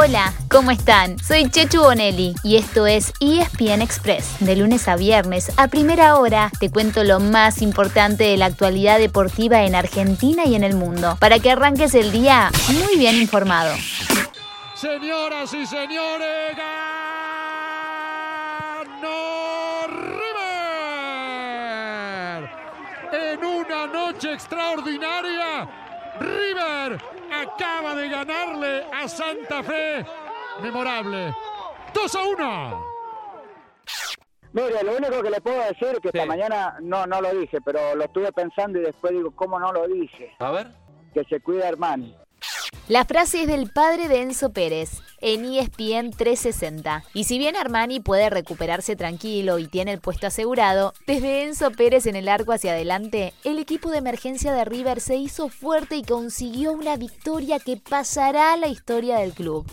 Hola, ¿cómo están? Soy Chechu Bonelli y esto es ESPN Express. De lunes a viernes, a primera hora, te cuento lo más importante de la actualidad deportiva en Argentina y en el mundo, para que arranques el día muy bien informado. Señoras y señores, ganó River. En una noche extraordinaria, River acaba de ganarle a Santa Fe. Memorable. 2 a 1. Mire, lo único que le puedo decir es que esta mañana no, no lo dije, pero lo estuve pensando y después digo, ¿cómo no lo dije? A ver. Que se cuida Armani. La frase es del padre de Enzo Pérez, en E ESPN 360. Y si bien Armani puede recuperarse tranquilo y tiene el puesto asegurado, desde Enzo Pérez en el arco hacia adelante, el equipo de emergencia de River se hizo fuerte y consiguió una victoria que pasará a la historia del club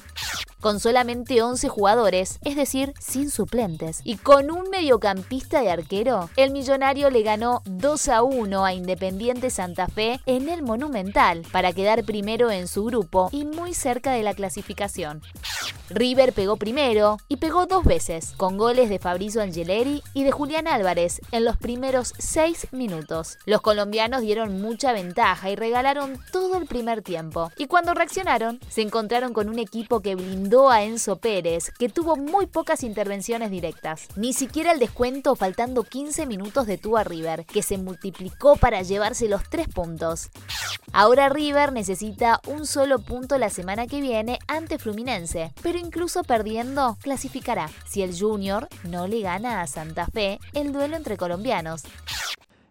con solamente 11 jugadores, es decir, sin suplentes, y con un mediocampista de arquero, el millonario le ganó 2 a 1 a Independiente Santa Fe en el Monumental para quedar primero en su grupo y muy cerca de la clasificación. River pegó primero y pegó dos veces, con goles de Fabrizio Angeleri y de Julián Álvarez en los primeros seis minutos. Los colombianos dieron mucha ventaja y regalaron todo el primer tiempo. Y cuando reaccionaron, se encontraron con un equipo que blindó a Enzo Pérez, que tuvo muy pocas intervenciones directas. Ni siquiera el descuento faltando 15 minutos detuvo a River, que se multiplicó para llevarse los tres puntos. Ahora River necesita un solo punto la semana que viene ante Fluminense, incluso perdiendo, clasificará si el Junior no le gana a Santa Fe el duelo entre colombianos.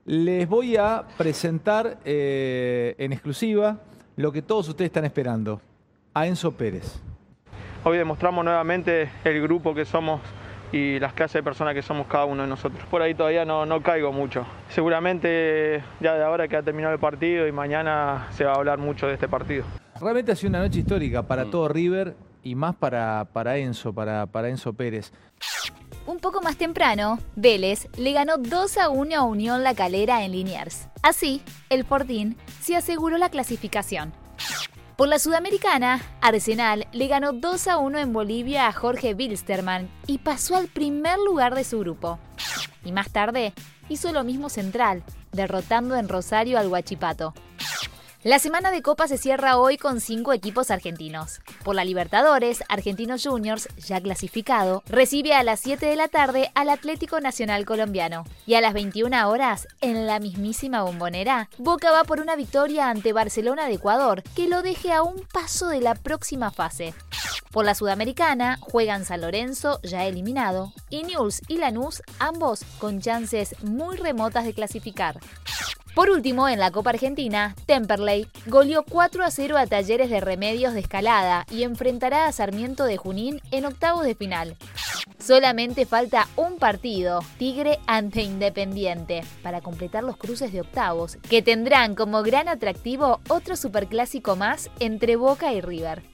Les voy a presentar eh, en exclusiva lo que todos ustedes están esperando, a Enzo Pérez. Hoy demostramos nuevamente el grupo que somos y las clases de personas que somos cada uno de nosotros. Por ahí todavía no, no caigo mucho. Seguramente ya de ahora que ha terminado el partido y mañana se va a hablar mucho de este partido. Realmente ha sido una noche histórica para todo River y más para, para Enzo, para, para Enzo Pérez. Un poco más temprano, Vélez le ganó 2 a 1 a Unión La Calera en Liniers. Así, el Fortín se aseguró la clasificación. Por la Sudamericana, Arsenal le ganó 2 a 1 en Bolivia a Jorge Wilstermann y pasó al primer lugar de su grupo. Y más tarde, hizo lo mismo Central, derrotando en Rosario al Huachipato. La semana de Copa se cierra hoy con cinco equipos argentinos. Por la Libertadores, Argentinos Juniors, ya clasificado, recibe a las 7 de la tarde al Atlético Nacional Colombiano. Y a las 21 horas, en la mismísima bombonera, Boca va por una victoria ante Barcelona de Ecuador, que lo deje a un paso de la próxima fase. Por la Sudamericana juegan San Lorenzo, ya eliminado, y News y Lanús, ambos con chances muy remotas de clasificar. Por último, en la Copa Argentina, Temperley goleó 4 a 0 a Talleres de Remedios de Escalada y enfrentará a Sarmiento de Junín en octavos de final. Solamente falta un partido, Tigre ante Independiente, para completar los cruces de octavos, que tendrán como gran atractivo otro superclásico más entre Boca y River.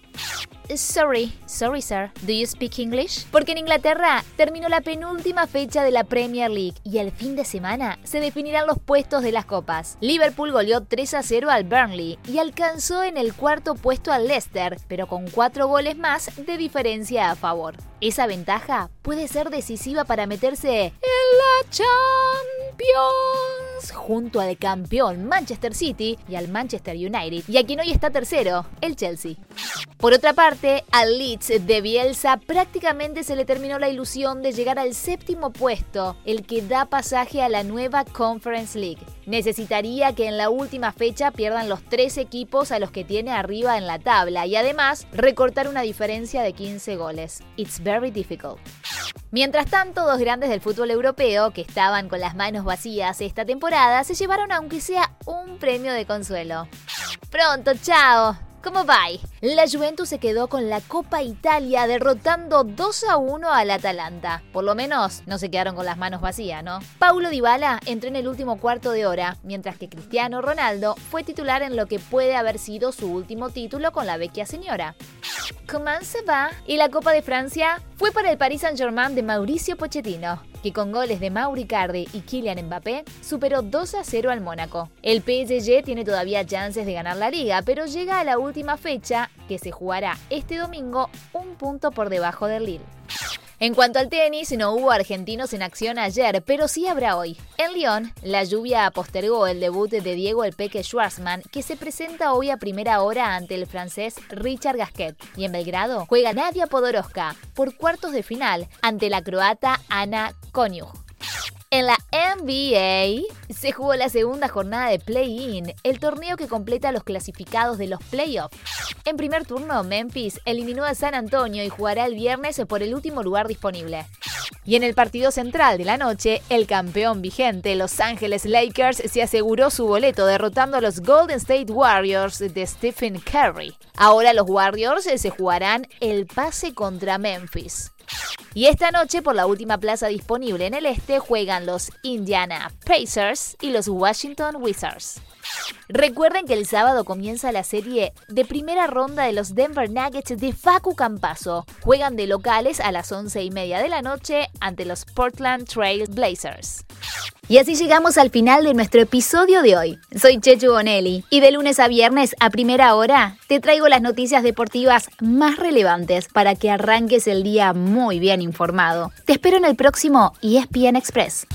Sorry, sorry sir, do you speak English? Porque en Inglaterra terminó la penúltima fecha de la Premier League y el fin de semana se definirán los puestos de las copas. Liverpool goleó 3 a 0 al Burnley y alcanzó en el cuarto puesto al Leicester, pero con cuatro goles más de diferencia a favor. Esa ventaja puede ser decisiva para meterse en la Champions junto al campeón Manchester City y al Manchester United y a quien hoy está tercero, el Chelsea. Por otra parte, al Leeds de Bielsa prácticamente se le terminó la ilusión de llegar al séptimo puesto, el que da pasaje a la nueva Conference League. Necesitaría que en la última fecha pierdan los tres equipos a los que tiene arriba en la tabla y además recortar una diferencia de 15 goles. It's very difficult. Mientras tanto, dos grandes del fútbol europeo que estaban con las manos vacías esta temporada se llevaron aunque sea un premio de consuelo. Pronto, chao. ¿Cómo va? La Juventus se quedó con la Copa Italia derrotando 2 a 1 al Atalanta. Por lo menos no se quedaron con las manos vacías, ¿no? Paulo Dybala entró en el último cuarto de hora, mientras que Cristiano Ronaldo fue titular en lo que puede haber sido su último título con la vecchia señora. ¿Cómo se va? Y la Copa de Francia fue para el Paris Saint-Germain de Mauricio Pochettino. que con goles de Mauri Cardi y Kylian Mbappé superó 2 a 0 al Mónaco. El PSG tiene todavía chances de ganar la liga, pero llega a la última fecha, que se jugará este domingo, un punto por debajo del Lille. En cuanto al tenis, no hubo argentinos en acción ayer, pero sí habrá hoy. En Lyon, la lluvia postergó el debut de Diego El Peque Schwarzman, que se presenta hoy a primera hora ante el francés Richard Gasquet. Y en Belgrado juega Nadia Podoroska por cuartos de final ante la croata Ana Konjuh. En la NBA se jugó la segunda jornada de play-in, el torneo que completa los clasificados de los playoffs. En primer turno, Memphis eliminó a San Antonio y jugará el viernes por el último lugar disponible. Y en el partido central de la noche, el campeón vigente, Los Ángeles Lakers, se aseguró su boleto derrotando a los Golden State Warriors de Stephen Curry. Ahora los Warriors se jugarán el pase contra Memphis. Y esta noche, por la última plaza disponible en el este, juegan los Indiana Pacers y los Washington Wizards. Recuerden que el sábado comienza la serie de primera ronda de los Denver Nuggets de Facu Campaso. Juegan de locales a las 11 y media de la noche ante los Portland Trail Blazers. Y así llegamos al final de nuestro episodio de hoy. Soy Chechu Bonelli y de lunes a viernes a primera hora te traigo las noticias deportivas más relevantes para que arranques el día muy bien informado. Te espero en el próximo ESPN Express.